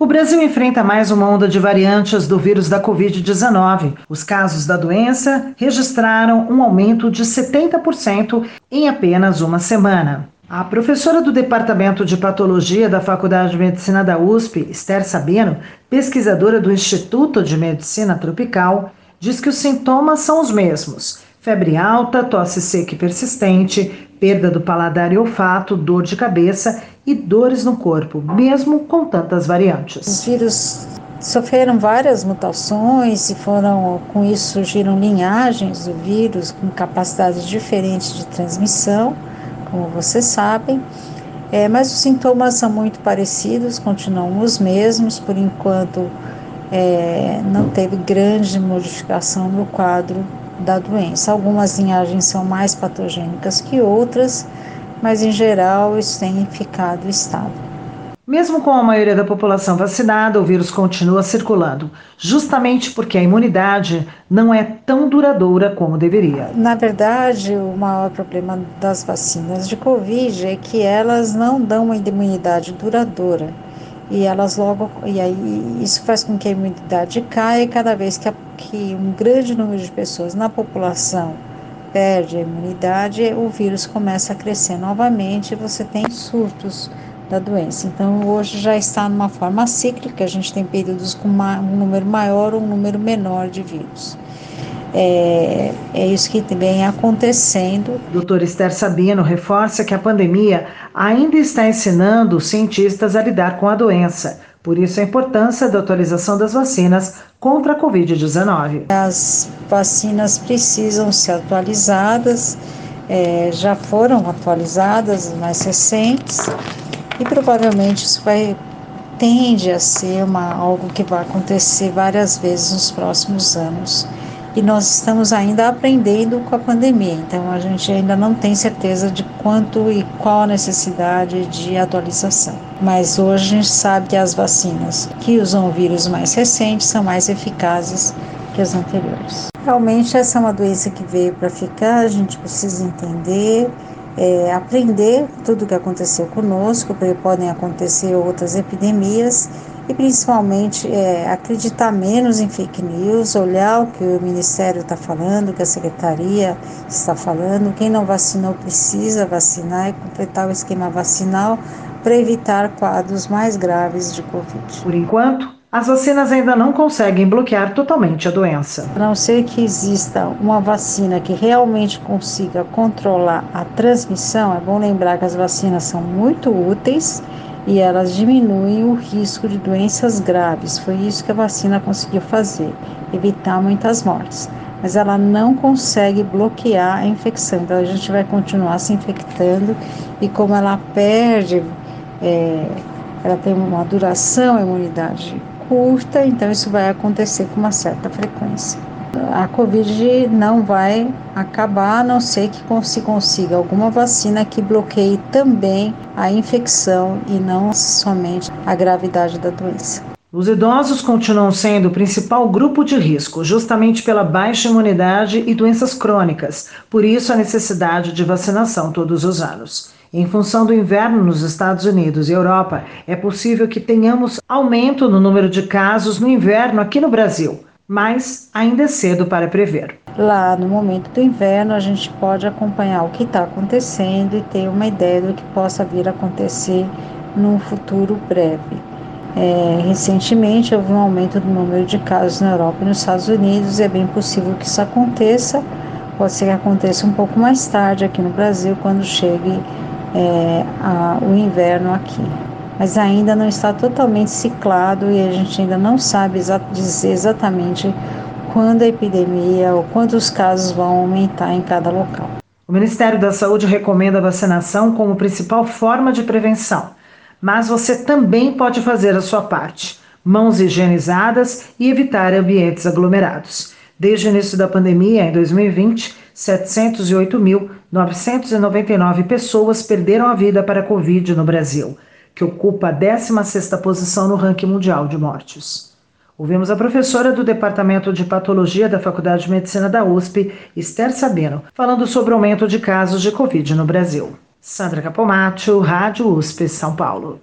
O Brasil enfrenta mais uma onda de variantes do vírus da Covid-19. Os casos da doença registraram um aumento de 70% em apenas uma semana. A professora do Departamento de Patologia da Faculdade de Medicina da USP, Esther Sabino, pesquisadora do Instituto de Medicina Tropical, diz que os sintomas são os mesmos: febre alta, tosse seca e persistente, perda do paladar e olfato, dor de cabeça e dores no corpo, mesmo com tantas variantes. Os vírus sofreram várias mutações e foram com isso surgiram linhagens do vírus com capacidades diferentes de transmissão, como vocês sabem. É, mas os sintomas são muito parecidos, continuam os mesmos, por enquanto é, não teve grande modificação no quadro da doença. Algumas linhagens são mais patogênicas que outras, mas em geral isso tem ficado estável. Mesmo com a maioria da população vacinada, o vírus continua circulando, justamente porque a imunidade não é tão duradoura como deveria. Na verdade, o maior problema das vacinas de Covid é que elas não dão uma imunidade duradoura e elas logo e aí isso faz com que a imunidade caia cada vez que, a, que um grande número de pessoas na população perde a imunidade o vírus começa a crescer novamente e você tem surtos da doença então hoje já está numa forma cíclica a gente tem períodos com uma, um número maior ou um número menor de vírus é, é isso que vem acontecendo. Doutor Esther Sabino reforça que a pandemia ainda está ensinando os cientistas a lidar com a doença. Por isso, a importância da atualização das vacinas contra a Covid-19. As vacinas precisam ser atualizadas, é, já foram atualizadas, mais recentes, e provavelmente isso vai tende a ser uma, algo que vai acontecer várias vezes nos próximos anos e nós estamos ainda aprendendo com a pandemia, então a gente ainda não tem certeza de quanto e qual a necessidade de atualização. Mas hoje a gente sabe que as vacinas que usam vírus mais recentes são mais eficazes que as anteriores. Realmente essa é uma doença que veio para ficar, a gente precisa entender, é, aprender tudo o que aconteceu conosco, porque podem acontecer outras epidemias e principalmente é, acreditar menos em fake news, olhar o que o Ministério está falando, o que a Secretaria está falando. Quem não vacinou precisa vacinar e completar o esquema vacinal para evitar quadros mais graves de Covid. Por enquanto, as vacinas ainda não conseguem bloquear totalmente a doença. A não ser que exista uma vacina que realmente consiga controlar a transmissão, é bom lembrar que as vacinas são muito úteis e elas diminuem o risco de doenças graves. Foi isso que a vacina conseguiu fazer, evitar muitas mortes. Mas ela não consegue bloquear a infecção, então a gente vai continuar se infectando e como ela perde, é, ela tem uma duração, a imunidade curta, então isso vai acontecer com uma certa frequência a Covid não vai acabar a não ser que se consiga alguma vacina que bloqueie também a infecção e não somente a gravidade da doença. Os idosos continuam sendo o principal grupo de risco, justamente pela baixa imunidade e doenças crônicas, por isso a necessidade de vacinação todos os anos. Em função do inverno nos Estados Unidos e Europa, é possível que tenhamos aumento no número de casos no inverno aqui no Brasil mas ainda é cedo para prever. Lá no momento do inverno, a gente pode acompanhar o que está acontecendo e ter uma ideia do que possa vir a acontecer num futuro breve. É, recentemente houve um aumento do número de casos na Europa e nos Estados Unidos e é bem possível que isso aconteça. Pode ser que aconteça um pouco mais tarde aqui no Brasil, quando chegue é, a, o inverno aqui mas ainda não está totalmente ciclado e a gente ainda não sabe exa dizer exatamente quando a epidemia ou quantos casos vão aumentar em cada local. O Ministério da Saúde recomenda a vacinação como principal forma de prevenção, mas você também pode fazer a sua parte. Mãos higienizadas e evitar ambientes aglomerados. Desde o início da pandemia, em 2020, 708.999 pessoas perderam a vida para a Covid no Brasil que ocupa a 16ª posição no ranking mundial de mortes. Ouvimos a professora do Departamento de Patologia da Faculdade de Medicina da USP, Esther Sabino, falando sobre o aumento de casos de Covid no Brasil. Sandra Capomatto, Rádio USP, São Paulo.